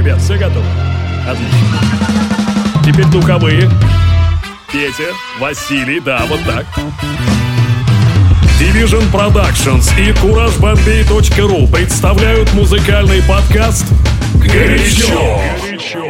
Ребят, все готовы? Отлично. Теперь духовые. Петя, Василий, да, вот так. Division Productions и CourageBombay.ru представляют музыкальный подкаст «Горячо». Горячо.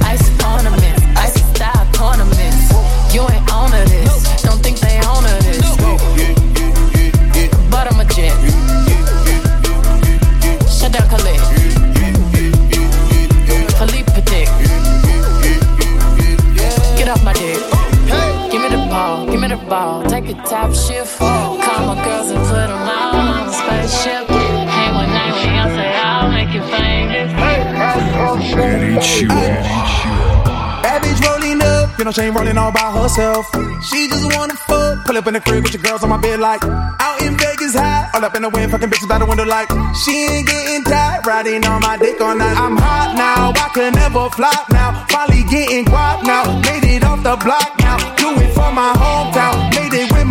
top shift. Call my girls and put them all on the spaceship. Hang one night y'all say I'll make you famous. Bad bitch rolling up, you know she ain't rolling all by herself. She just wanna fuck, pull up in the crib with your girls on my bed like out in Vegas high, all up in the wind, fucking bitches by the window like she ain't getting tired, riding on my dick all night. I'm hot now, I can never flop now, finally getting guap now, made it off the block now, do it for my hometown, with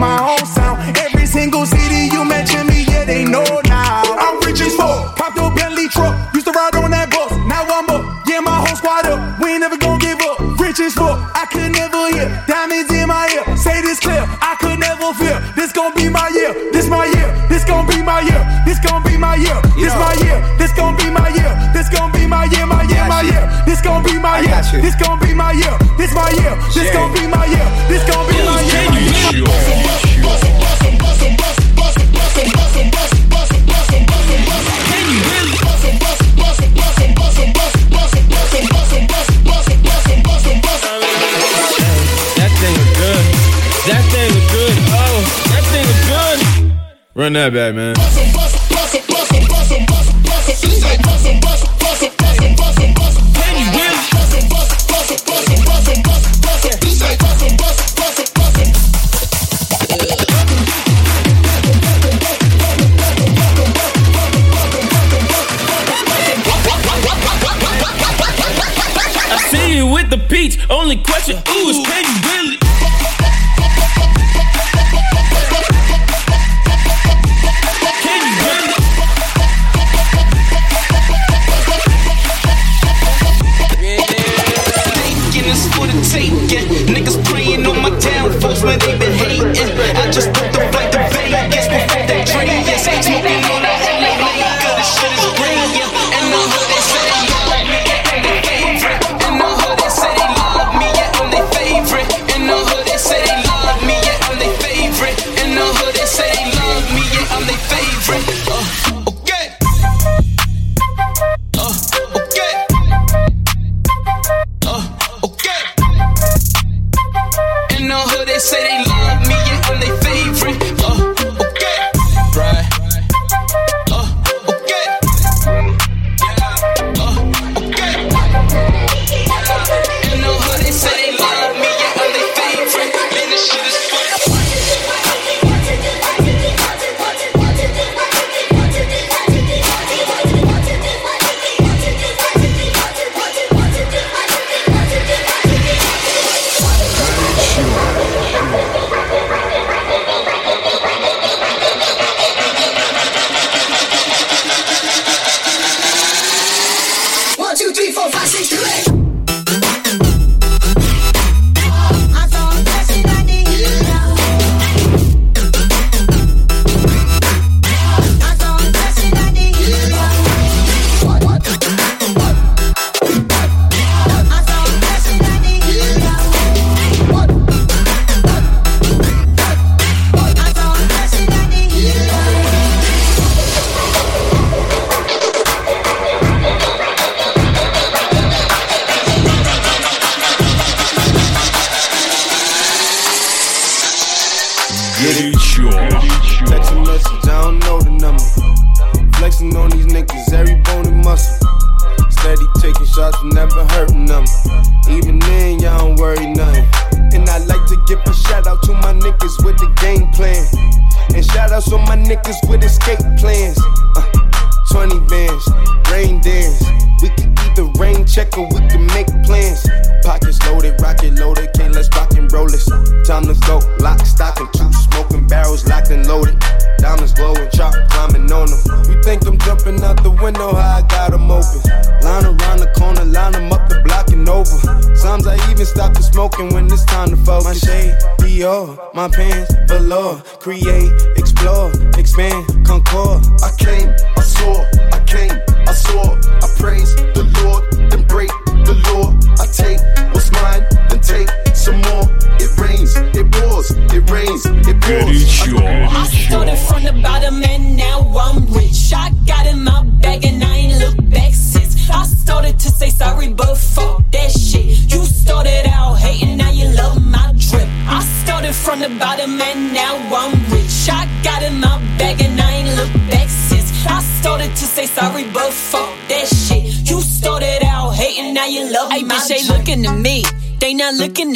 my own sound. Every single city you mention me, yeah they know now. I'm rich as fuck, popped a Bentley truck, used to ride on that bus, now I'm up, yeah my whole squad up, we ain't never gonna give up. Rich as fuck, I could never hear. Diamonds in my ear, say this clear. I could never fear. This gon' be my year. This my year. This gon' be my year. This gon' be my year. This my year. This gon' be my year. This gon' be my year. This gon' be my year. This my year. This gon' be my year. This gon' be my year. That thing look good. That thing look good. Oh, that thing look good. Run that back, man.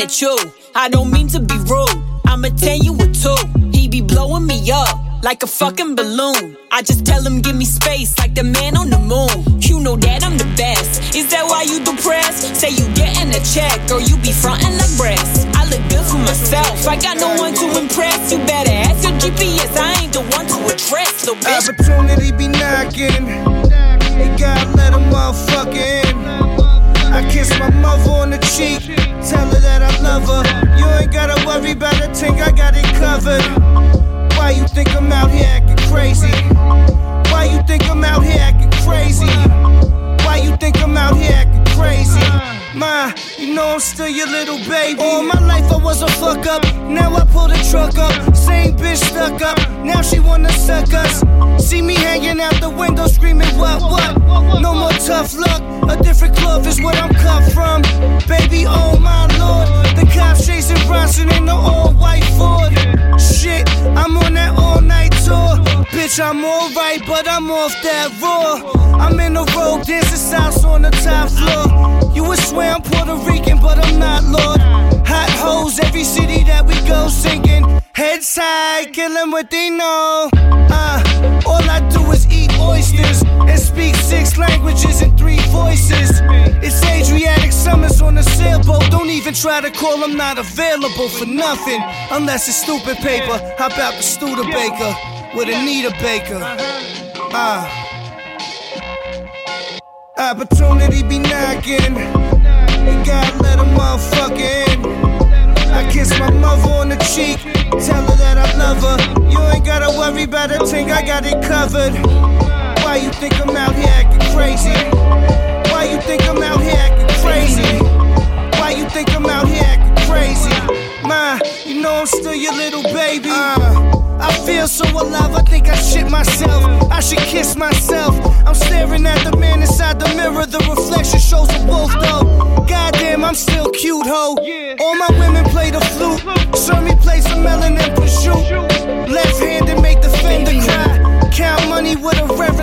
I don't mean to be rude. I'ma tell you what two. He be blowing me up like a fucking balloon. I just tell him give me space like the man on the moon. You know that I'm the best. Is that why you depressed? Say you getting a check or you be frontin' like brass. I look good for myself. I got no one to impress. You better ask your GPS. I ain't the one to address, little bitch. Opportunity be knocking. They gotta let a motherfucker in. I kiss my mother on the cheek. Tell her that I love her. You ain't gotta worry about a thing, I got it covered. Why you think I'm out here acting crazy? Why you think I'm out here acting crazy? Why you think I'm out here acting crazy? Ma, you know I'm still your little baby. All my life I was a fuck up. Now I pull the truck up. Same bitch stuck up. Now she wanna suck us. See me hanging out the window screaming, what, what? No more tough luck. A different club is where I'm cut from. Baby, oh my lord. The cops chasing Bronson in the all white Ford. Shit, I'm on that all night Bitch, I'm alright, but I'm off that raw. I'm in the road, dancing south on the top floor. You would swear I'm Puerto Rican, but I'm not, Lord. Hot hoes, every city that we go singing. Heads high, kill 'em what they know. Uh, all I do is eat oysters and speak six languages in three voices. It's Adriatic summers on a sailboat. Don't even try to call, I'm not available for nothing. Unless it's stupid paper. How about the Studebaker with Anita Baker? Uh. Opportunity be knocking. Gotta let a motherfucker in. Kiss my mother on the cheek. Tell her that I love her. You ain't gotta worry about a thing, I got it covered. Why you think I'm out here acting crazy? Why you think I'm out here acting crazy? Why you think I'm out here acting crazy? Ma, you know I'm still your little baby. Uh, I feel so alive, I think I shit myself. I should kiss myself. I'm staring at the man inside the mirror. The reflection shows a wolf, though. Goddamn, I'm still cute, ho. All my women play the flute. Show me play some melon and prosciutto. Left handed make the fender cry. Count money with a reverent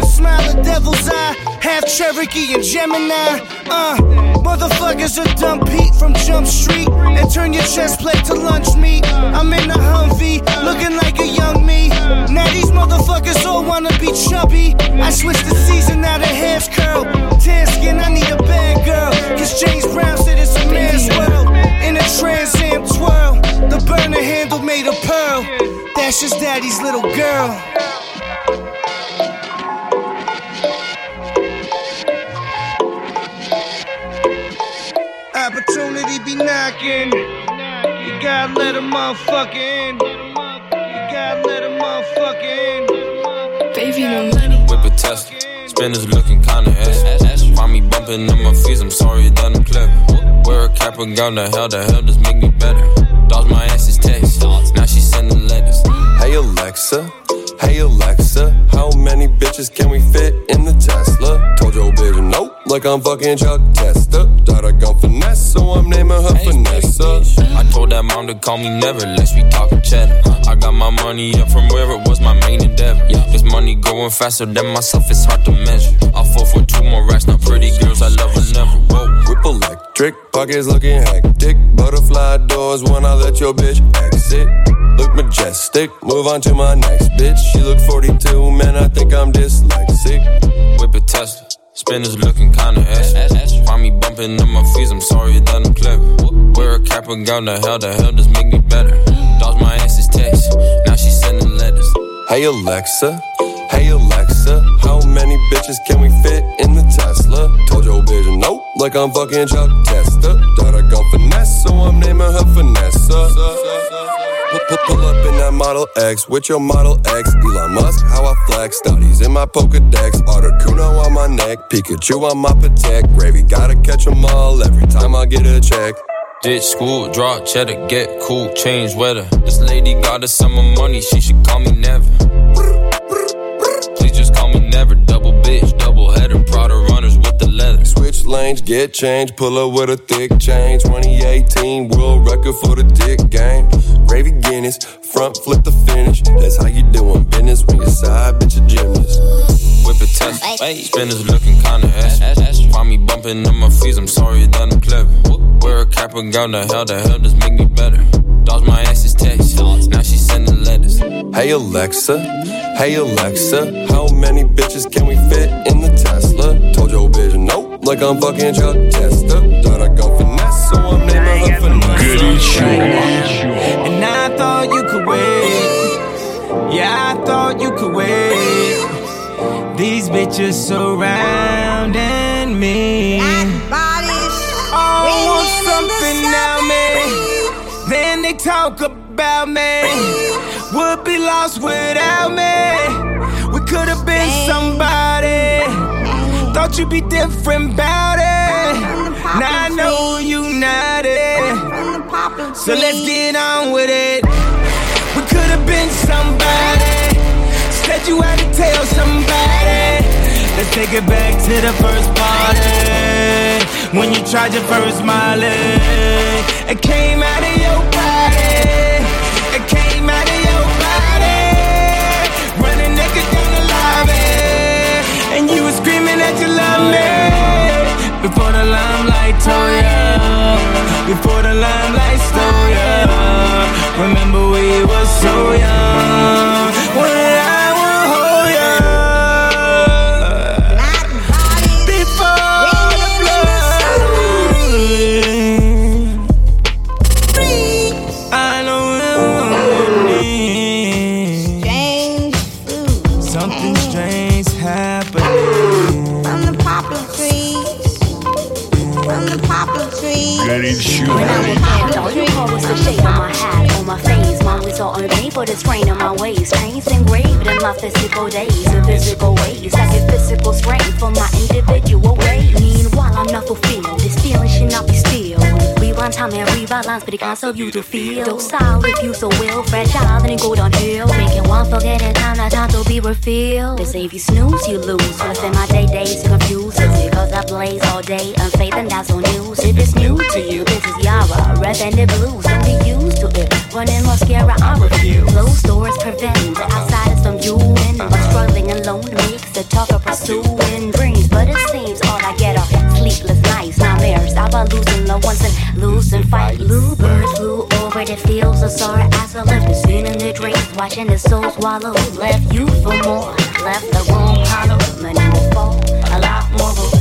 Cherokee and Gemini. Uh, motherfuckers are dump Pete from Jump Street. And turn your chest plate to lunch meat. I'm in a Humvee, looking like a young me. Now these motherfuckers all wanna be chubby. I switched the season, now the hair's curl. Tan skin, I need a bad girl. Cause James Brown said it's a man's world. In a Trans Am twirl, the burner handle made of pearl. That's just daddy's little girl. Opportunity be knocking. You gotta let a motherfucker in. You gotta let a motherfucker in. Baby, no money. Whip a Tesla. Spinners looking kinda ass. Find me bumping on my fees, I'm sorry it doesn't clever. Wear a cap and gown, the hell, the hell does make me better. Dodge my ass's text. Now she sending letters. Hey Alexa, hey Alexa, how many bitches can we fit in the Tesla? Told your baby nope, like I'm fucking Chuck Testa. Died a gun finesse, so I'm naming her Vanessa. I told that mom to call me never, let's be talking cheddar. I got my money up from where it was my main endeavor. This money going faster than myself, it's hard to measure. I fall for two more racks, now pretty girls, I love her never. Whoa. Whip electric, pockets looking hectic. Butterfly doors when I let your bitch exit. look majestic. Move on to my next bitch. She look 42, man, I think I'm dyslexic. Whip a Tesla. Spinners looking kinda ass. Find me bumping on my fees, I'm sorry that I'm clever. Wear a cap and gown, the hell, the hell does make me better. Dodge my ex's text, now she sending letters. Hey Alexa, hey Alexa, how many bitches can we fit in the Tesla? Told your bitch nope, like I'm fucking Chuck Testa. Got a gun finesse, so I'm naming her Vanessa. Pull, up in that Model X with your Model X. Elon Musk, how I flex. Studies in my Pokedex. Articuno on my neck. Pikachu on my Patek. Gravy, gotta catch 'em all every time I get a check. Ditch school, drop cheddar, get cool, change weather. This lady got us some money, she should call me never. Please just call me never. Double bitch, double Switch lanes, get change, pull up with a thick change. 2018 world record for the dick game. Gravy Guinness, front flip the finish. That's how you doing business when your side bitch a gymnast. Whip a test, spinners looking kinda ass. Find me bumping on my fees, I'm sorry that I'm clever. Wear a cap and gown, the hell, the hell does make me better. Dodge my ex's text, now she sending letters. Hey Alexa, hey Alexa, how many bitches can we fit in the Tesla? Like I'm fucking Chuck Testa. Got a gun finesse, so I'm naming her Vanessa. And I thought you could wait. Yeah, I thought you could wait. These bitches surrounding me. Oh, want something now, me. Then they talk about me. Would be lost without me. We could have been somebody. Thought you'd be different about it. Now I know you not it. So let's get on with it. We could have been somebody. Said you had to tell somebody. Let's take it back to the first party. When you tried your first Molly. It came out of your body. Before the limelight told ya. Before the limelight stole ya. Remember we were so young. The strain of my ways. Pain's engraved in my physical days, in physical ways. I get physical strength for my individual ways. Meanwhile, I'm not fulfilled. This feeling should not be still. Rewind time and lines, but it can't serve you to feel. Docile if you so will, fragile, then it go downhill. Making one forget in time, not time to be refilled. They say if you snooze, you lose. When I spend my day days confused, it's because I blaze all day. Unfaith and that's on news. If it's new to you, this is Yara, red banded blues. Don't be used it. Running mascara, I refuse. Closed doors prevent the outsiders from you in. But struggling alone makes the tougher pursuing dreams. But it seems all I get are sleepless nights, nightmares. About losing loved ones and losing fight. Blue birds flew over the fields of sorrow as I left the scene in their dreams. Watching the soul swallow. Left you for more. Left the room hollow. Many will fall. A lot more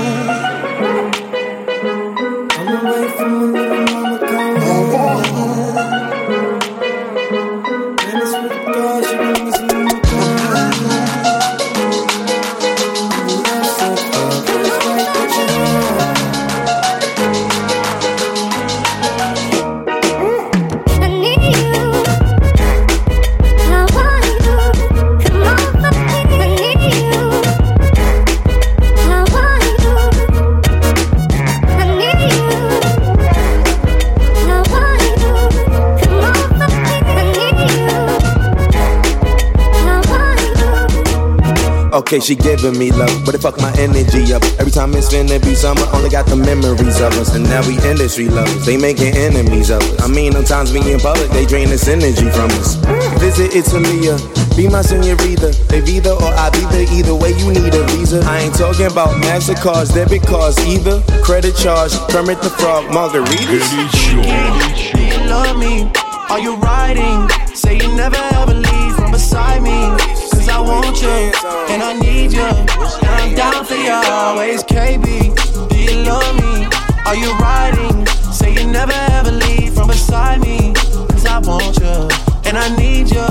Okay, she giving me love, but it fuck my energy up. Every time it's finna be summer, only got the memories of us. And now we industry lovers, they making enemies of us. I mean, sometimes we in public, they drain this energy from us. Visit Italia, be my senorita. They Vida or I be there, either way you need a visa. I ain't talking about MasterCards, debit cards either. Credit charge, permit the Frog, margaritas. Do you love me? Are you riding? Say you never ever leave from beside me. Want you, and I need you. And I'm down for you always, KB. Do you love me? Are you riding? Say you never ever leave from beside me. Cause I want you, and I need you.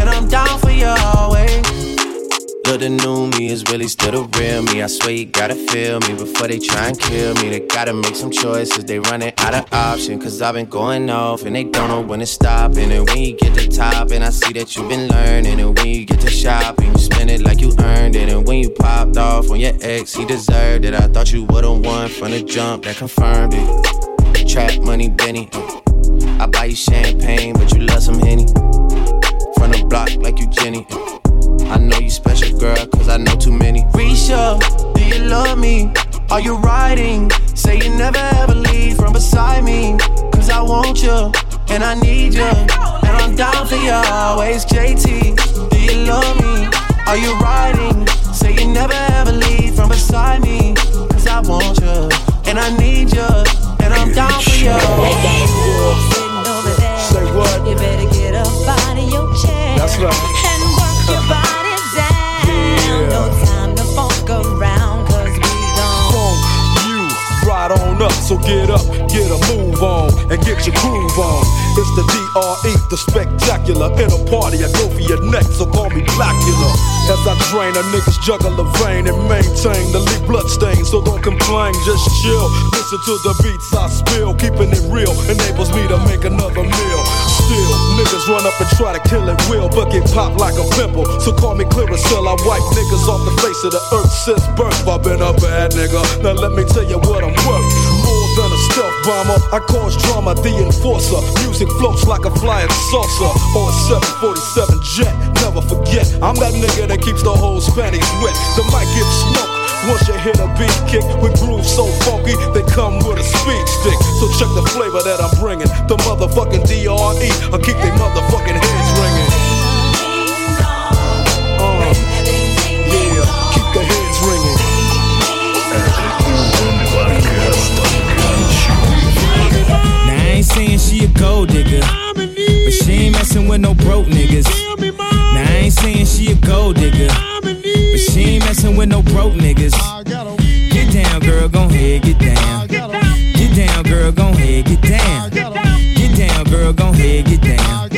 And I'm down for you always. Look, the new me is really still the real me. I swear you gotta feel me before they try and kill me. They gotta make some choices, they running out of option. Cause I've been going off and they don't know when to stop. And when you get to top, and I see that you've been learning. And when you get to on your ex, he deserved it. I thought you would've won from the jump that confirmed it. Trap money, Benny. Uh, I buy you champagne, but you love some Henny. From the block like you Jenny. Uh, I know you special, girl, cause I know too many. Risha, do you love me? Are you riding? Say you never ever leave from beside me. Cause I want you, and I need you. And I'm down for you always, JT. Do you love me? Are you riding? Say you never ever leave from beside me. Cause I want you, and I need you. And I'm down for you. Say what? You better get up out of your chair. That's right. And work your body down. No up. So get up, get a move on, and get your groove on. It's the DRE, the spectacular. In a party, I go for your neck, so call me Blackula. As I drain a nigga's juggle jugular vein and maintain the leak bloodstain, so don't complain, just chill. Listen to the beats I spill, keeping it real enables me to make another meal. Still, niggas run up and try to kill it will, but get popped like a pimple. So call me Clearasil, I wipe niggas off the face of the earth since birth. I've been a bad nigga. Now let me tell you what I'm worth. More than a stealth bomber, I cause drama, the enforcer. Music floats like a flying saucer or a 747 jet. Never forget, I'm that nigga that keeps the whole Spanish wet. The mic gets smoked. Once you hit a beat kick with grooves so funky, they come with a speed stick. So check the flavor that I'm bringing. The motherfucking DRE, I keep they motherfucking heads ringing. Uh, yeah, keep the heads ringing. Now I ain't saying she a gold digger, but she ain't messing with no broke niggas. Now I ain't saying she a gold digger, she ain't messing with no broke niggas. Get down, girl, gon' head, get down. Get down, girl, gon' head, get down. Get down, girl, gon' head, get down.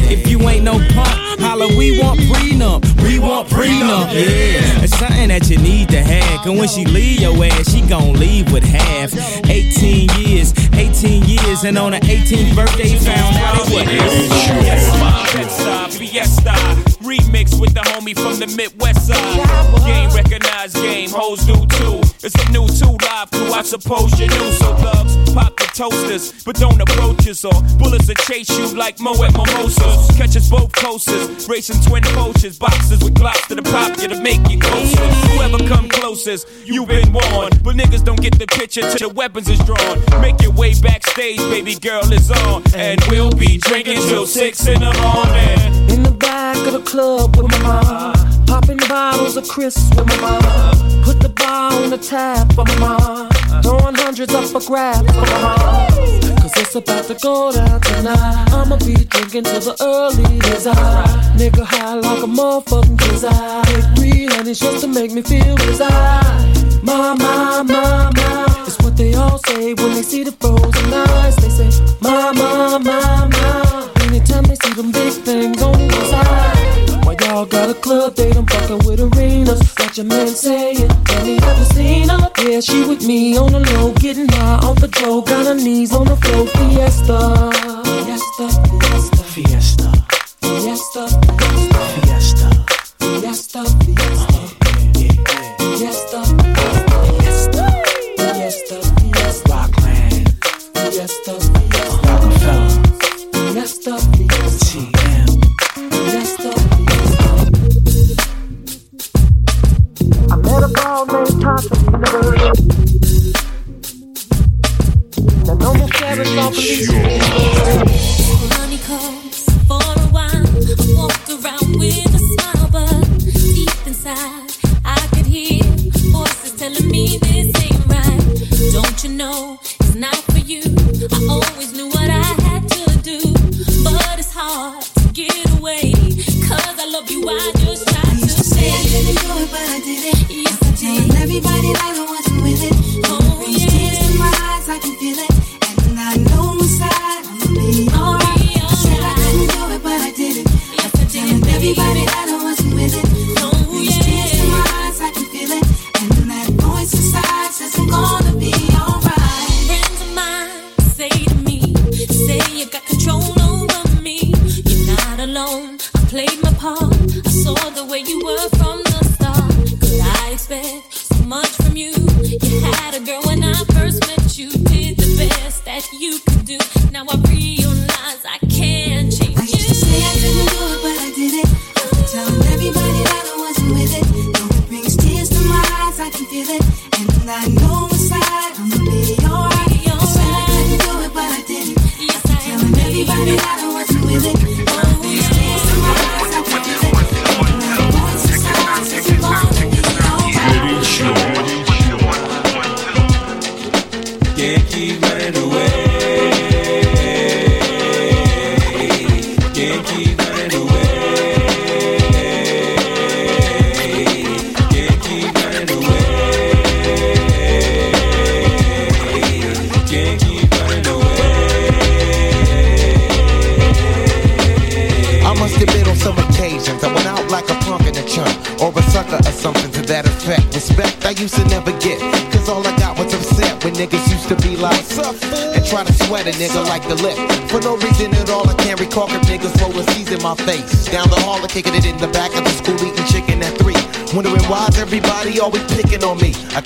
If you ain't no punk, holla, we want prenup. We want prenup. Yeah. It's something that you need to have. Cause when she leave your ass, she gon' leave with half. 18 years, 18 years, and on her 18th birthday, found out what it is. Fiesta, Fiesta, remix with the homie from the Midwest side. Game recognized game, hoes do too. It's a new two live crew, I suppose you knew. So thugs, pop the toasters, but don't approach us or bullets that chase you like Moet Mimosas. Catch us both coasters, racing twin poachers, boxes with glocks to the pop you to make you closer. Whoever come closest, you've been warned. But niggas don't get the picture till the weapons is drawn. Make your way backstage, baby girl is on. And we'll be drinking till six in the morning. In the back of the club with my mom. Popping bottles of crisps with my mom. Put the bar on the tab for my mom. Throwing hundreds up for grab for my mom. Cause it's about to go down tonight. I'ma be drinking till the early days. I nigga high like a motherfucking. I take three honeys just to make me feel desire. My, my, my, my. It's what they all say when they see the frozen eyes. They say, my, my, my, my. Anytime they see them big things on the side all got a club, they don't fucking with arenas. Got your man saying, Have you ever seen her? Yeah, she with me on the low, getting high off the dough. Got her knees on the floor. Fiesta, fiesta, fiesta, fiesta, fiesta, fiesta, fiesta. fiesta. fiesta.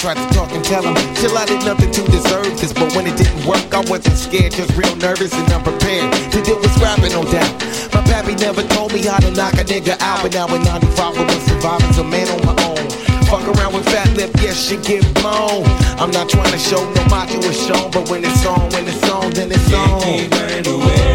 tried to talk and tell him, chill, I did nothing to deserve this. But when it didn't work, I wasn't scared, just real nervous and unprepared to deal with scrapping, no doubt. My pappy never told me how to knock a nigga out, but now in 95, I was surviving, so man on my own. Fuck around with fat lip, yes, you get blown. I'm not trying to show no macho was shown, but when it's on, when it's on, then it's on. It ain't.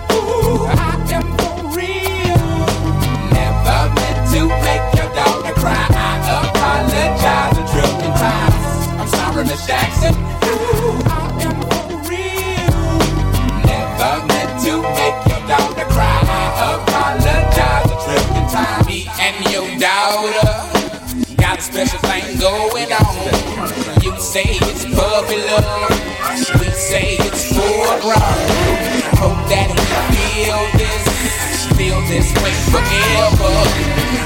Daughter got a special thing going on. You say it's puppy love. We say it's foreground. Hope that feel this, feel this way forever.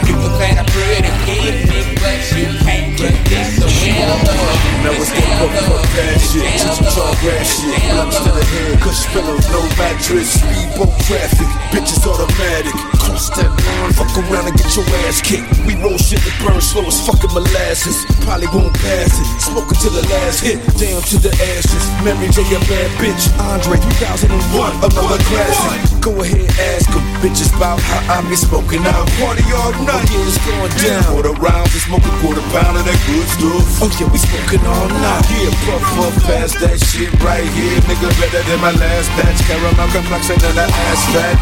You can plan a pretty picnic, but you can't predict the weather. Now it's the fuck, fuck that shit. Just talk rap shit. But I'm still ahead, cause pillows, no mattress. Speedboat traffic, bitches automatic. Cross that line, fuck around and get your ass kicked. We roll shit that burn slow as fucking molasses. Probably won't pass it. Smoking to the last hit, down to the ashes. Mary J, a bad bitch. Andre 3001, another classic. Go ahead, ask them. Bitches about how I be smoking out. Party all night. Yeah, it's going down. Quarter rounds, we smoke a quarter pound of that good stuff. Oh yeah, we smoking all night. Yeah, puff, puff, pass that shit right here. Nigga better than my last batch. Caramel complexion and the ass fat.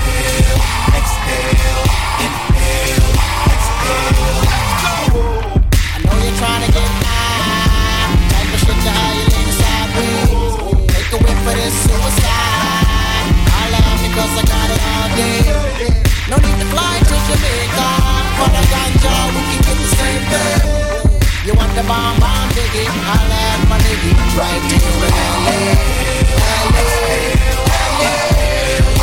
Exhale, inhale, Jamaica. For the ganja, we can get the same thing. You want the bomb bomb diggy? I'll have my nigga right here in LA. Wait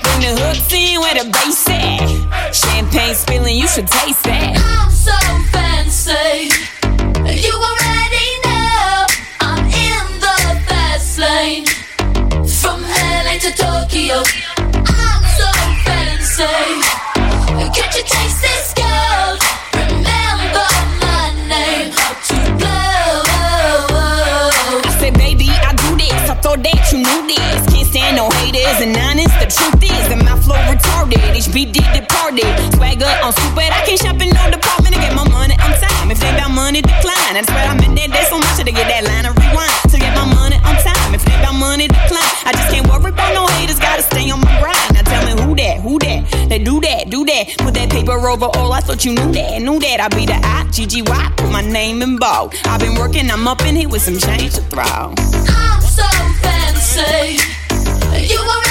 The hooks in where the bass at. Champagne spilling, you should taste that. I'm so fancy. You already know I'm in the fast lane. From LA to Tokyo. I'm so fancy. Can't you taste this gold? Remember my name. How to blow. I said, baby, I do this. I thought that you knew this. Can't stand no haters and honest. Retarded. HBD departed. Swagger on stupid. I can't shop in no department to get my money on time. If they got money, decline. I swear I'm in there. There's so much to get that line of rewind. To get my money on time. If they got money, decline. I just can't worry about no haters. Gotta stay on my grind. Now tell me who that, who that. They do that, do that. Put that paper over all. I thought you knew that, knew that. I be the I, GGY. Put my name in bold. I've been working. I'm up in here with some change to throw. I'm so fancy. You already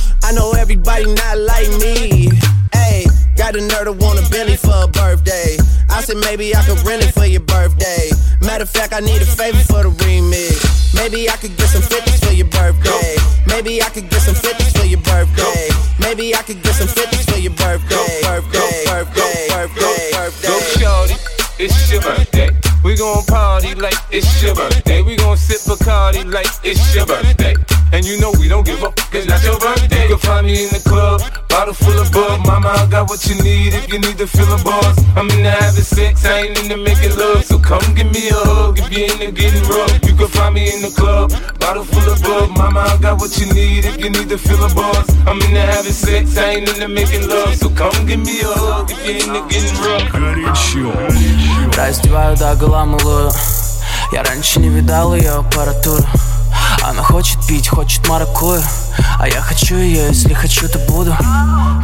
I know everybody not like me. Hey, Got the nerve to want a Bentley for a birthday. I said maybe I could rent it for your birthday. Matter of fact, I need a favor for the remix. Maybe I could get some 50s for your birthday. Maybe I could get some 50s for your birthday. Maybe I could get some 50s for your birthday. Birthday, birthday, birthday, birthday. Go shorty, it's your birthday. We gon' party like it's your birthday. We gon' sip Bacardi like it's your birthday. And you know we don't give up, it's not your birthday. You can find me in the club, bottle full of bug. Mama, I got what you need if you need to feel a buzz. I'm in the having sex, I ain't into making love. So come give me a hug if you into getting rough. You can find me in the club, bottle full of bug. Mama, I got what you need if you need to feel a buzz. I'm in the having sex, I ain't into making love. So come give me a hug if you into getting rough. Раздеваю до гола малую Я раньше не видал ее аппаратуру Она хочет пить, хочет маракую А я хочу ее, если хочу, то буду.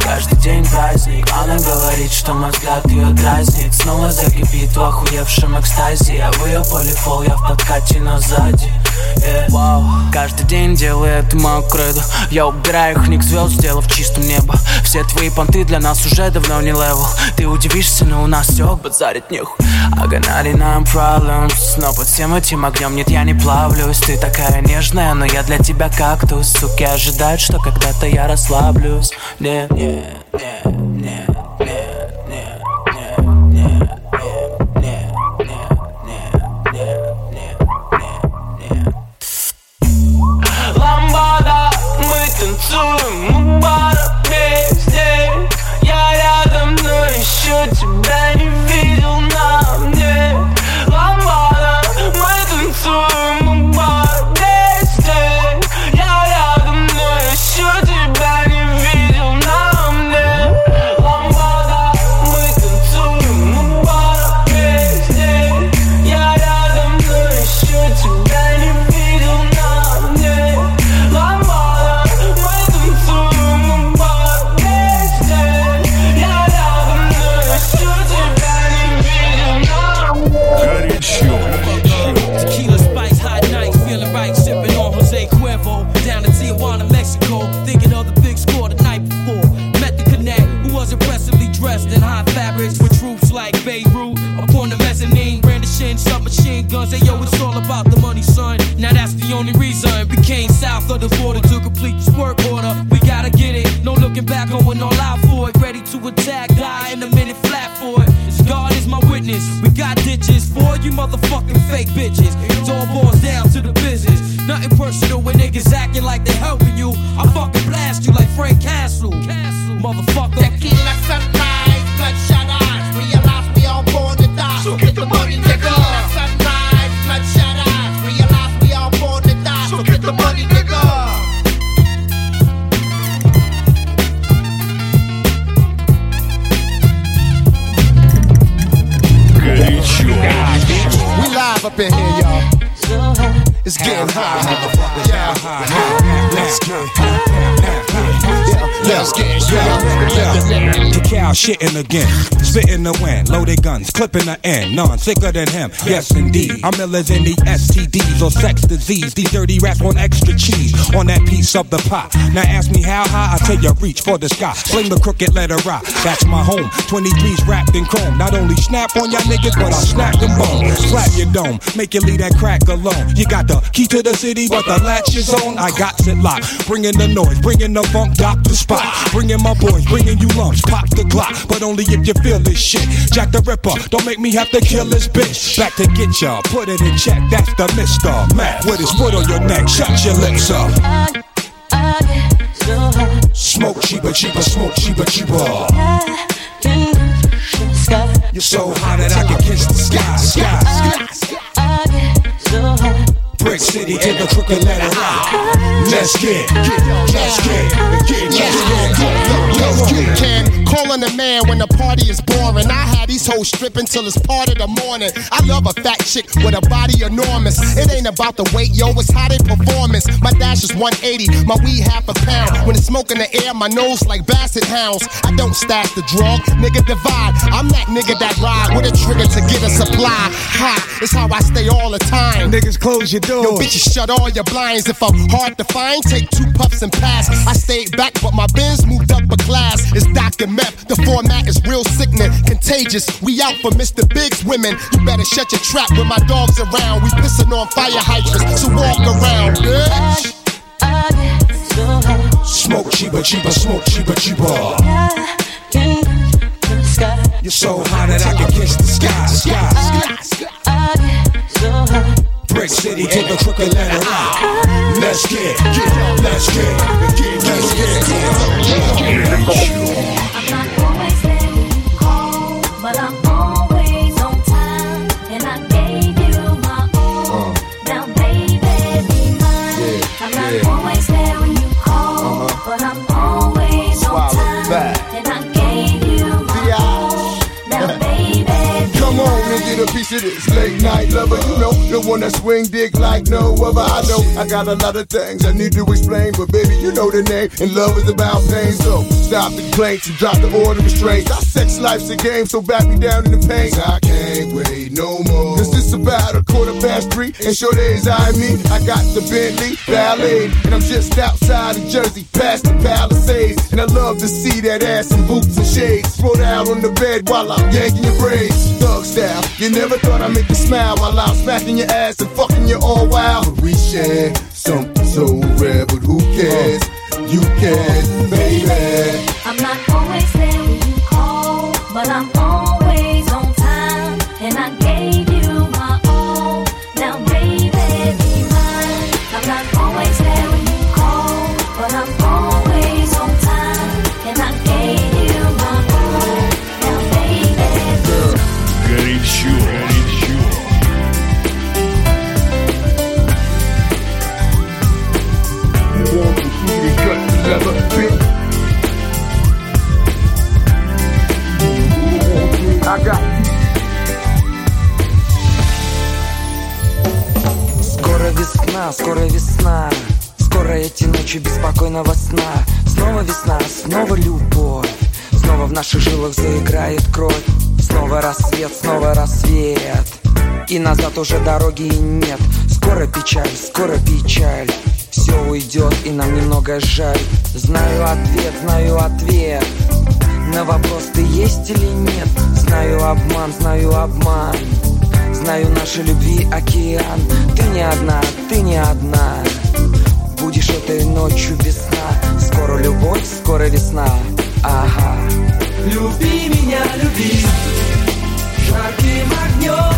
Каждый день праздник. Она говорит, что мой взгляд ее дразнит. Снова закипит в охуевшем экстазе. Я в ее полифол, я в подкате, но сзади Yeah. Каждый день делаю это мою кредо. Я убираю их ник звезд, сделав чистым небо. Все твои понты для нас уже давно не левел. Ты удивишься, но у нас все базарит нехуй. I got 99 problems. Но под всем этим огнем нет, я не плавлюсь. Ты такая нежная, но я для тебя кактус. Суки ожидают, что когда-то я расслаблюсь. Нет, нет, нет, нет Ламбада, i'm bizde Yer adamları şutma guns. Yo, it's all about the money, son. Now that's the only reason we came south of the border to complete this work order. We gotta get it, no looking back, going all out for it. Ready to attack, die in a minute flat for it. God is my witness. We got ditches for you motherfucking fake bitches. It all boils down to the business. Nothing personal when niggas acting like they helping you. I fucking blast you like Frank Castle. Motherfucker. Shitting again, spitting the wind, loaded guns, clipping the end. None sicker than him, yes indeed. I'm ill as any STDs or sex disease. These dirty rats want extra cheese on that piece of the pie. Now ask me how high, I tell you reach for the sky. Sling the crooked letter rock, that's my home. 23s wrapped in chrome. Not only snap on y'all niggas, but I snap them bones. Slap your dome, make you leave that crack alone. You got the key to the city, but the latch is on. I got it locked. Bringing the noise, bringing the funk, doctor spot. Bringing my boys, bringing you lumps, pop the clock. But only if you feel this shit. Jack the Ripper, don't make me have to kill this bitch. Back to get ya, put it in check. That's the Mister Mac with his foot on your neck. Shut your lips up. Smoke cheaper, cheaper, smoke cheaper, cheaper. You're so high that I can kiss the sky, sky. Brick City to the crooked letter rock. Let's get, let's get, get, let's get, let's get. Can calling a man when the party is boring. I had these hoes stripping till it's part of the morning. I love a fat chick with a body enormous. It ain't about the weight, yo, it's how they performance. My dash is 180, my weed half a pound. When it's smoke in the air, my nose like basset hounds. I don't stash the drug, nigga divide. I'm that nigga that ride with a trigger to get a supply. Ha, it's how I stay all the time. Niggas close your door Yo, bitches, shut all your blinds. If I'm hard to find, take two puffs and pass. I stayed back, but my Benz moved up a class. It's Doc and Meth. The format is real sickening, contagious. We out for Mr. Big's women. You better shut your trap when my dog's around. We pissing on fire hydrants, so walk around, bitch. Smoke cheaper, cheaper, smoke cheaper, cheaper. You're so high that I can kiss the sky, sky. City to the crooked letter out. Let's get, get, let's get, get, let's get. But get a piece of this late night lover. You know, the one that swing dick like no other. I know I got a lot of things I need to explain, but baby, you know the name. And love is about pain, so stop the complaints and drop the order of restraints. Our sex life's a game, so back me down in the pain. I can't wait no more. Cause it's about a quarter past three, and sure days I me. I got the Bentley Ballet, and I'm just outside of Jersey, past the Palisades. And I love to see that ass in boots and shades. Throw out on the bed while I'm yanking your braids. Thug style, you never thought I'd make you smile while I'm smacking your ass and fucking you all wild. But we share something so rare, but who cares? You care, baby. I'm not always there when you call, but I'm весна, скоро весна. Скоро эти ночи беспокойного сна. Снова весна, снова любовь. Снова в наших жилах заиграет кровь. Снова рассвет, снова рассвет. И назад уже дороги нет. Скоро печаль, скоро печаль. Все уйдет и нам немного жаль. Знаю ответ, знаю ответ. На вопрос ты есть или нет? Знаю обман, знаю обман Знаю нашей любви океан. Ты не одна, ты не одна. Будешь этой ночью весна. Скоро любовь, скоро весна. Ага. Люби меня, люби. Жарким огнем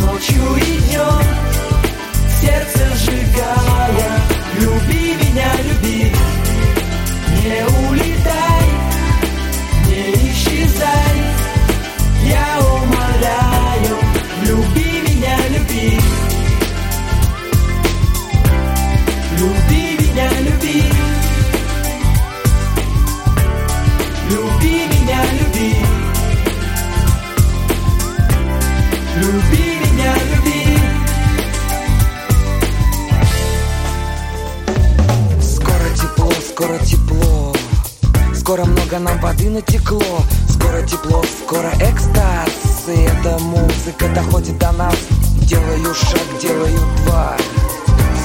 Ночью и днем. Сердце сжигая. Люби меня, люби много нам воды натекло. Скоро тепло, скоро экстаз. И эта музыка доходит до нас. Делаю шаг, делаю два.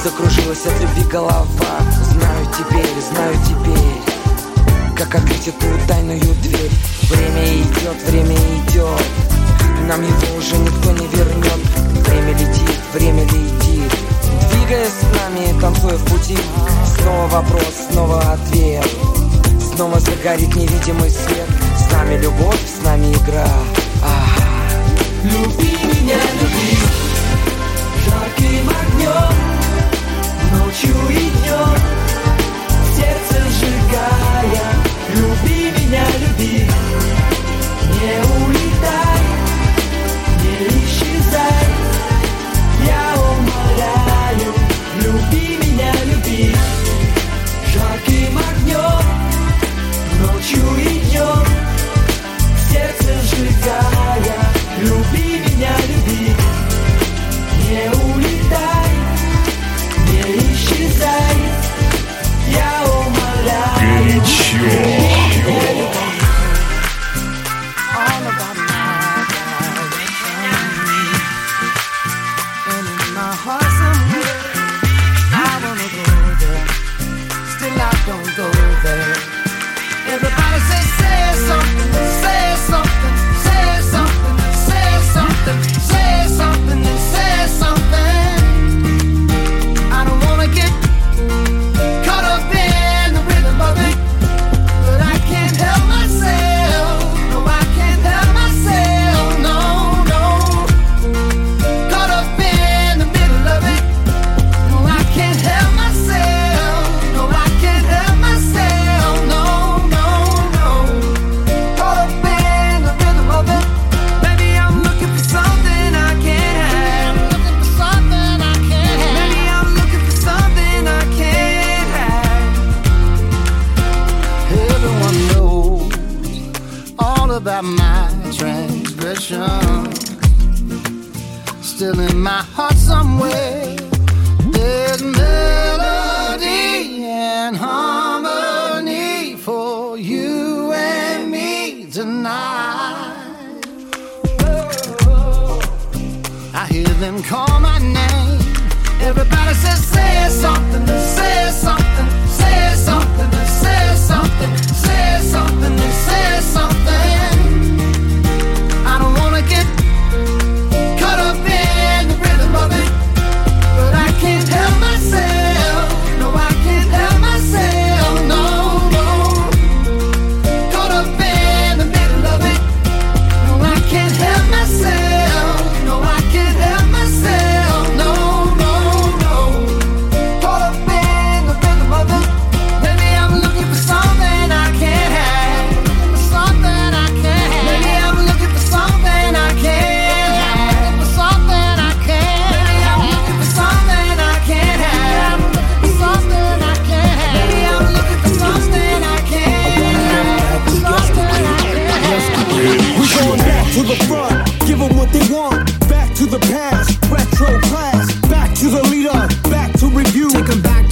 Закружилась от любви голова. Знаю теперь, знаю теперь Как открыть эту тайную дверь. Время идет, время идет. Нам его уже никто не вернет. Время летит, время летит. Двигаясь с нами, танцуя в пути. Снова вопрос, снова ответ Снова загорит невидимый свет. С нами любовь, с нами игра. Ага. Люби меня, люби. Жарким огнем Ночью и днем. Сердце сжигая. Люби меня, люби. Не улетай Не исчезай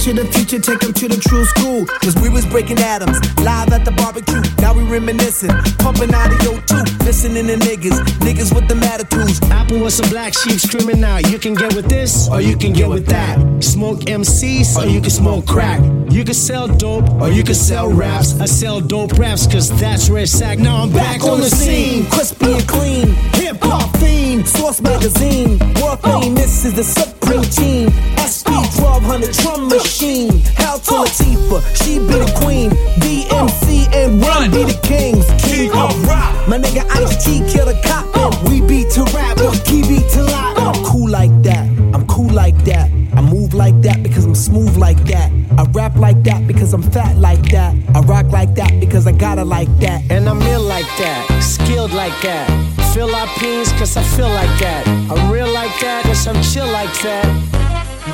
to the future, take take 'em to the true school. Cause we was breaking atoms, live at the barbecue. Now we reminiscing, pumping out of your tooth, listening to niggas, niggas with them attitudes. Apple with some black sheep screaming out. You can get with this, or you can get with that. Smoke MCs, or you can smoke crack. You can sell dope, or you can sell raps. I sell dope raps, cause that's where it's at. Now I'm back, on the scene. crispy and clean. Hip hop fiend, Source magazine. World famous oh. is the supreme team. SP 1200 drum machine. Hal to Latifah, she be the queen. DMC and Run be the kings. King of rock. My nigga Ice T kill the cop. And we beat to rap, or key beat to lock. I'm cool like that. I'm cool like that. I move like that because I'm smooth like that. I rap like that because I'm fat like that. I rock like that because I gotta like that. And I'm ill like that, skilled like that. Philippines, cause I feel like that. I'm real like that, cause I'm chill like that.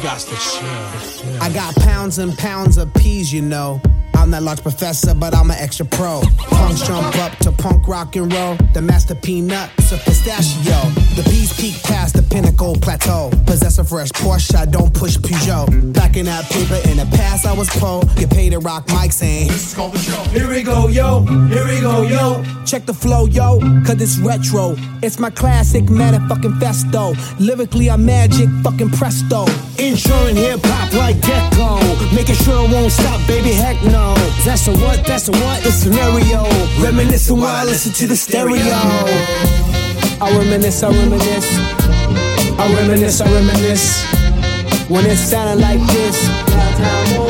Got to chill. I got pounds and pounds of peas, you know. I'm that large professor, but I'm an extra pro. Punks jump up to punk rock and roll. The master peanut, a pistachio. The bees peak past the pinnacle plateau. Possess a fresh Porsche, I don't push Peugeot. Back in that paper, in the past I was po. Get paid to rock mics saying, This is called the show. Here we go, yo. Here we go, yo. Check the flow, yo, cause it's retro. It's my classic man. fucking festo. Lyrically, I'm magic fucking presto. Insuring hip hop like Gecko. Making sure it won't stop, baby, heck no. That's a what, that's a what, it's scenario. Reminiscing while I listen to the stereo. I reminisce, I reminisce. I reminisce, I reminisce. When it sounded like this.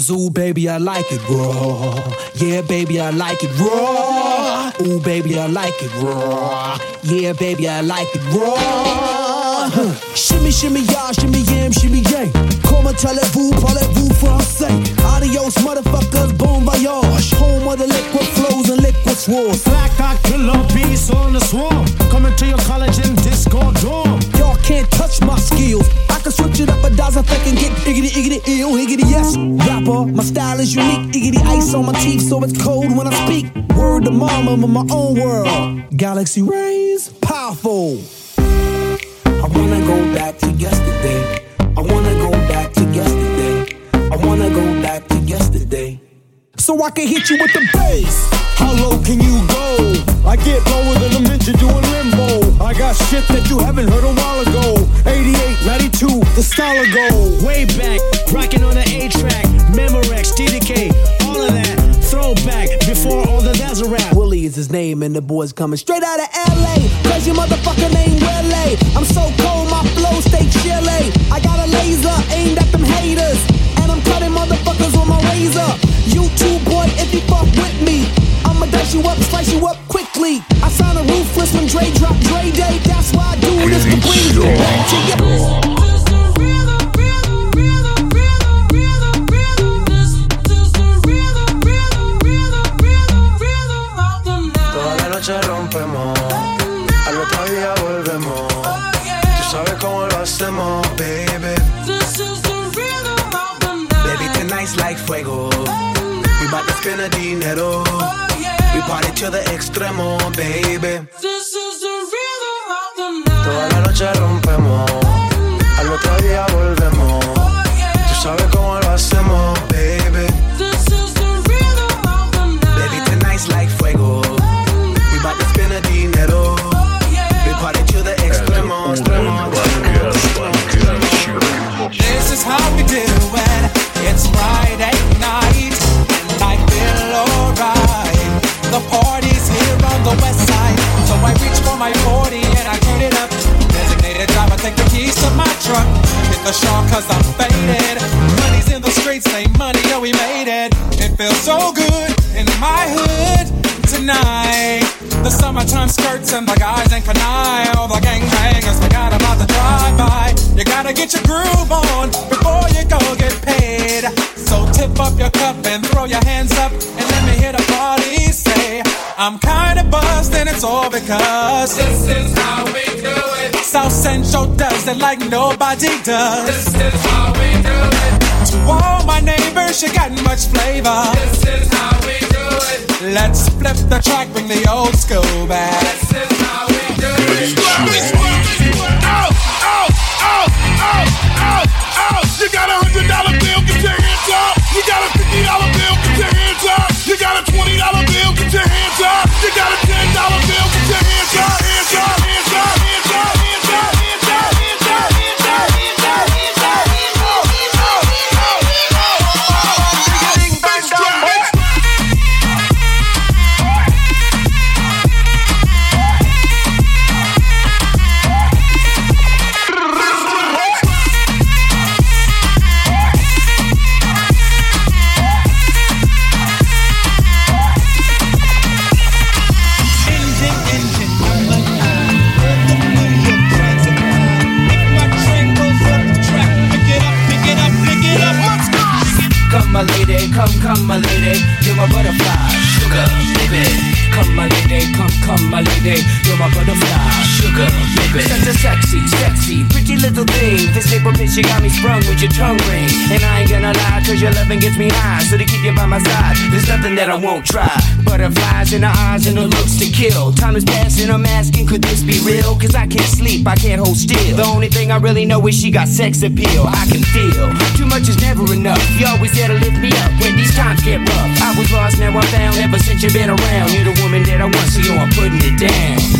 Cause ooh, baby, I like it raw. Yeah, baby, I like it raw. Ooh, baby, I like it raw. Yeah, baby, I like it raw. Shimmy, shimmy, y'all, shimmy, yam, shimmy, yang. Comment allez-vous, parlez-vous français? Adios, motherfuckers, bon voyage. Home of the liquid flows and liquid swords. Black eye killer beast on the swarm. Coming to your college in is unique. Iggity ice on my teeth, so it's cold when I speak. Word to mama, I'm in my own world. Galaxy rays, powerful. I wanna go back to yesterday. I wanna go back to yesterday. I wanna go back to yesterday. So I can hit you with the bass. How low can you go? I get lower than a midget doing limbo. I got shit that you haven't heard a while ago. 88, 92, the style of gold. Way back, rocking on the A track, Memorex, TDK, all of that. Throwback before all the that's a rap. Willie is his name, and the boys coming straight out of LA. Cause your motherfucker name Willie. I'm so cold, my flow stay chilly. I got a laser aimed at them haters. If you fuck with me. I'ma dice you up, slice you up quickly. I sign a ruthless when Dre drop Dre Day. That's why I do this to bring extremo, baby. The shop cause I'm faded. Money's in the streets, say money, yeah, we made it. It feels so good in my hood tonight. The summertime skirts and the guys in canine. All the gangbangers forgot about the drive-by. You gotta get your groove on before you go get paid. So tip up your cup and throw your hands up and let me hear the party say, I'm kinda buzzed and it's all because this is how we do. South Central does it like nobody does. This is how we do it. To all my neighbors, you got much flavor. This is how we do it. Let's flip the track, bring the old school back. This is how we do it. Out, out, out, out, out, out. You got a hundred dollar bill, get your hands up. You got a fifty dollar bill, get your hands up. You got a twenty dollar bill, get your hands up. You got a ten dollar bill, get your hands up. Hands up, hands up, bitch, you got me sprung with your tongue ring. And I ain't gonna lie, cause your loving gets me high. So to keep you by my side, there's nothing that I won't try. Butterflies in her eyes and her looks to kill. Time is passing, I'm asking, could this be real? Cause I can't sleep, I can't hold still. The only thing I really know is she got sex appeal. I can feel too much is never enough. You always there to lift me up when these times get rough. I was lost, now I'm found. Ever since you've been around, you're the woman that I want, so yo, I'm putting it down.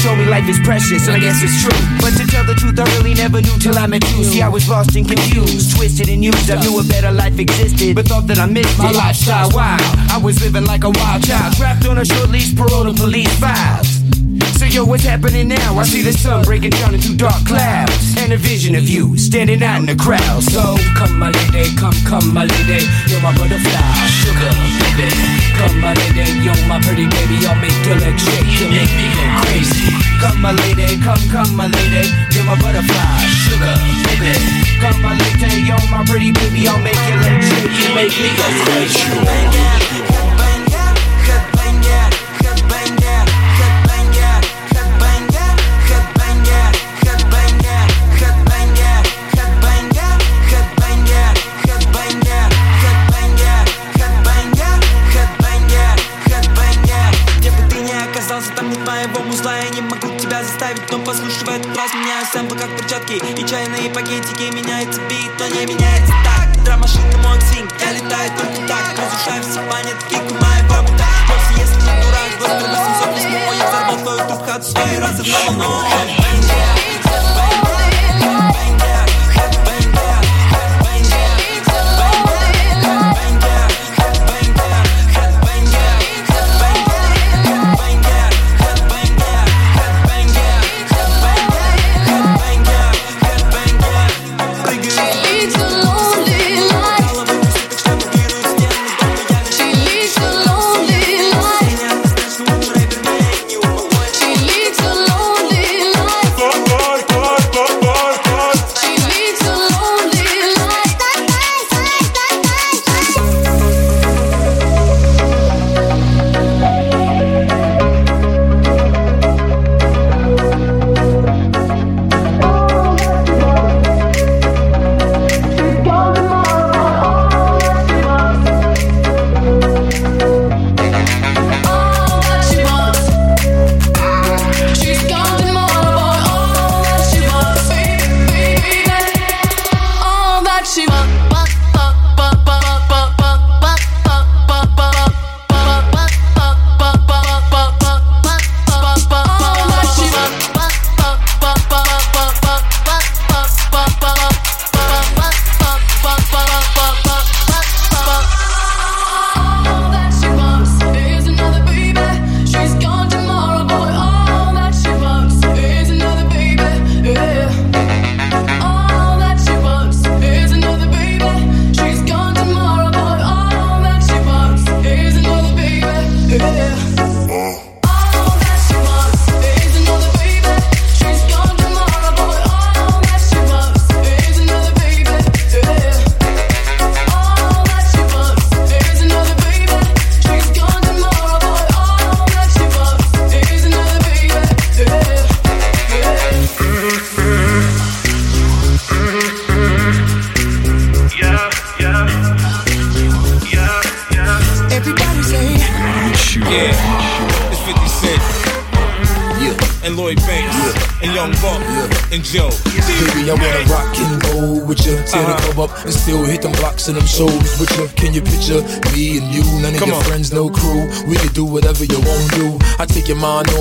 Message to show me life is precious, and I guess it's true. But to tell the truth, I really never knew till I met you. See, I was lost and confused, twisted and used. I knew a better life existed, but thought that I missed my lifestyle wild. I was living like a wild child, trapped on a short leash, parole to police files. Yo, what's happening now? I see the sun breaking down into dark clouds And a vision of you standing out in the crowd. So come my lady, come, come my lady. You're my butterfly, sugar baby. Come my lady, you're my pretty baby. I'll make your legs shake, you make me go crazy. Come my lady, come, come my lady. You're my butterfly, sugar baby. Come my lady, you're my pretty baby. I'll make your legs shake, you make me go crazy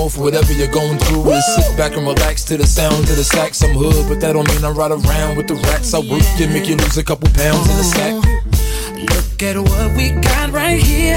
mouth. Whatever you're going through Woo! is sit back and relax to the sound of the sax. I'm hood, but that don't mean I ride around with the rats. I work yeah. you, make you lose a couple pounds in the sack. Look at what we got right here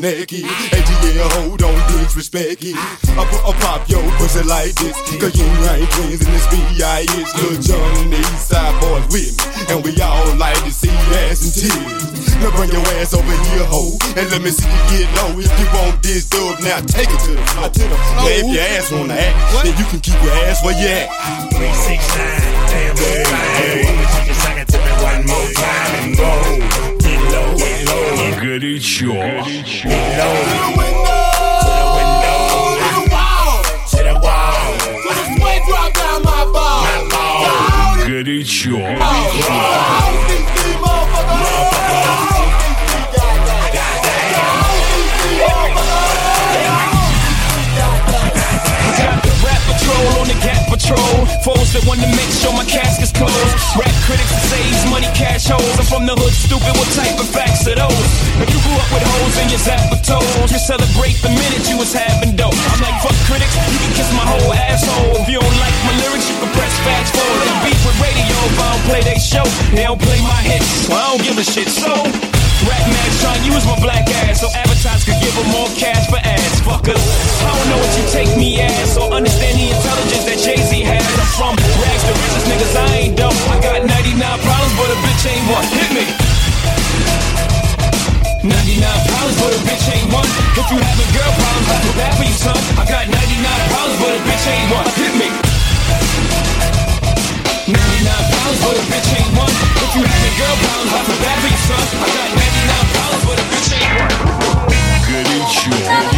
naked. And yeah, hold on, disrespect it. I put a pop yo pussy like this. Cause you ain't twins in this B.I.S. good John and the East Side Boyz with me. And we all like to see ass and tears. Now bring your ass over here, ho, and let me see you get low. If you want this dub, now take it to the floor. To the floor. Now if your ass wanna act, what? then you can keep your ass where you at. Three six nine, damn, damn. Hey. She take suck second to me one more time and go get low горячо. горячо. Горячо. Горячо. Patrol. Foes that want to make sure my casket's closed. Rap critics that say he's money cash holes. I'm from the hood, stupid. What type of facts are those? If you grew up with hoes in your zapper toes, you celebrate the minute you was having dough. I'm like, fuck critics, you can kiss my whole asshole. If you don't like my lyrics, you can press fast forward. They beef with radio if I don't play they show. They don't play my hits, so I don't give a shit. So. Rap man trying use my black ass so advertisers could give them more cash for ads. Fuckers, I don't know what you take me as or understand the intelligence that Jay Z has. I'm from rags to riches, niggas. I ain't dumb. I got 99 problems, but a bitch ain't one. Hit me. 99 problems, but a bitch ain't one. If you having girl problems, I feel bad for you, son. I got 99 problems, but a bitch ain't one. Hit me problems, but a bitch ain't one. If you have having girl problems, I feel bad for your son. I got 99 problems, but a bitch ain't one. Good at you.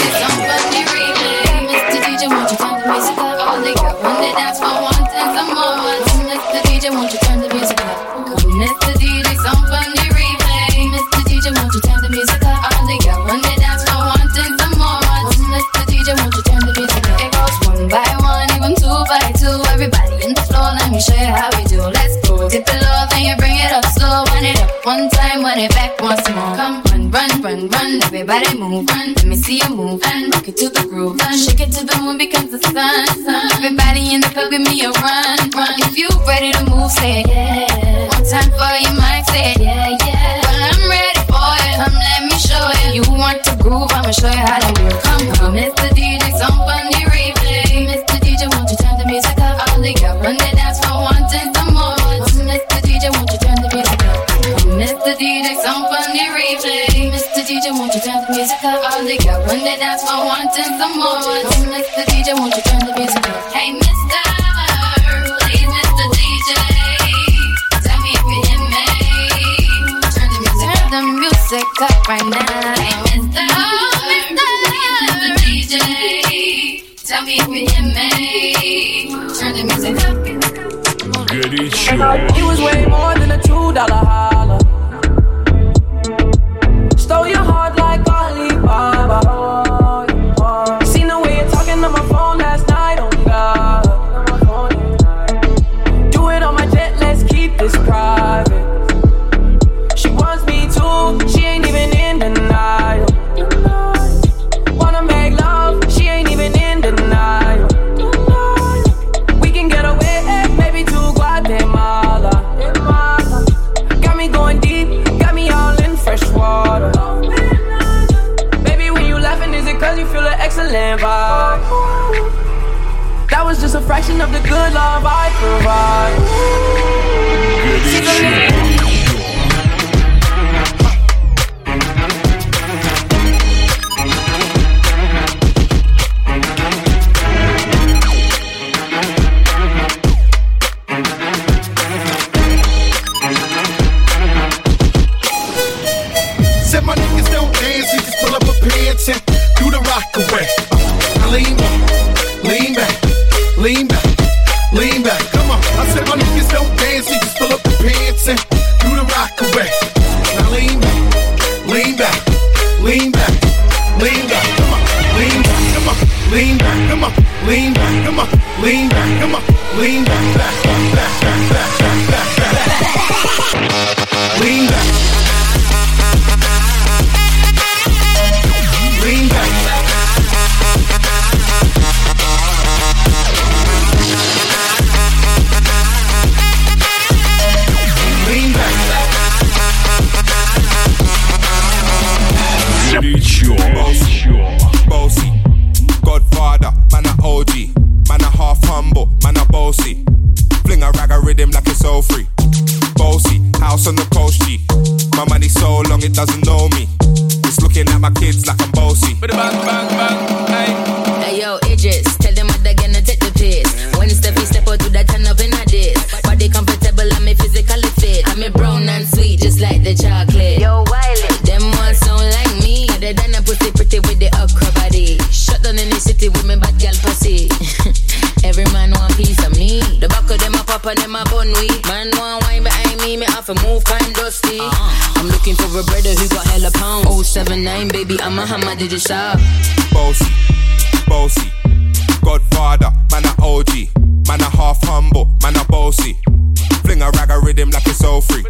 It back once more. Come run, run, run, run. Everybody move, run. Let me see you move and rock it to the groove. Run, shake it to the moon because the sun, sun. Everybody in the club, give me a run, run. If you ready to move, say it, yeah. One time for your mind, say yeah, yeah. Well, I'm ready for it. Come, let me show you. You want to groove? I'ma show you how to it. Come, come, Mr. DJ, some fun the replay. Mr. DJ, won't you turn the music up? All they got run the next on funny replay. Mr. DJ, won't you turn the music up? All they got one day that's for wanting some more. Mr. DJ, won't you turn the music up? Hey, Mr. DJ. Turn the music up. right now. Hey, Mr. Oh, Mr. Please, Mr. DJ, tell me if you hear. Turn the music up. Goody, it was way more than a two dollar high. Baba. Bossy, bossy. Godfather, man a OG. Man a half humble, man a bossy. Fling a rag a rhythm like it's all free.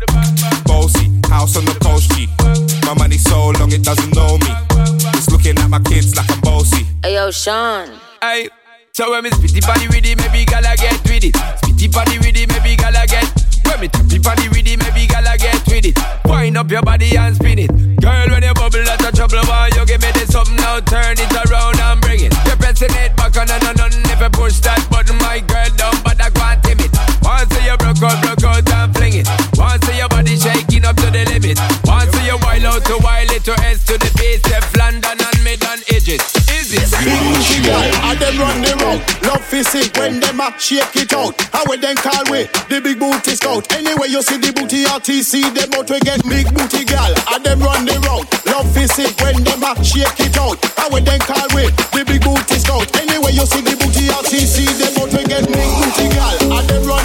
Bossy, house on the coast G. My money so long it doesn't know me. It's looking at my kids like I'm bossy. Hey yo, Sean. Hey, so when me spitty body with it, maybe gala get with it. Spitty body with it, maybe gala get. When me tappy body with it, maybe gala get with it. Wind up your body and spin it. Girl, when you bubble, that's a trouble. Why you give me this something now? Turn it around and bring it. It back on and on and if you push that button, my girl down, but I can't timid. Once you broke out, broke out and fling it. Once your body shaking up to the limit. Once you wild out to wild it to S to the base, them run the road. Love see when them a shake it out. How we then call we the big booty scout. Anyway, you see the booty RTC, them out we get big booty girl, and them run the road. Love see when them a shake it out. How we then call we the big booty scout. Anyway, you see the booty RTC, them out we get big booty girl, and them run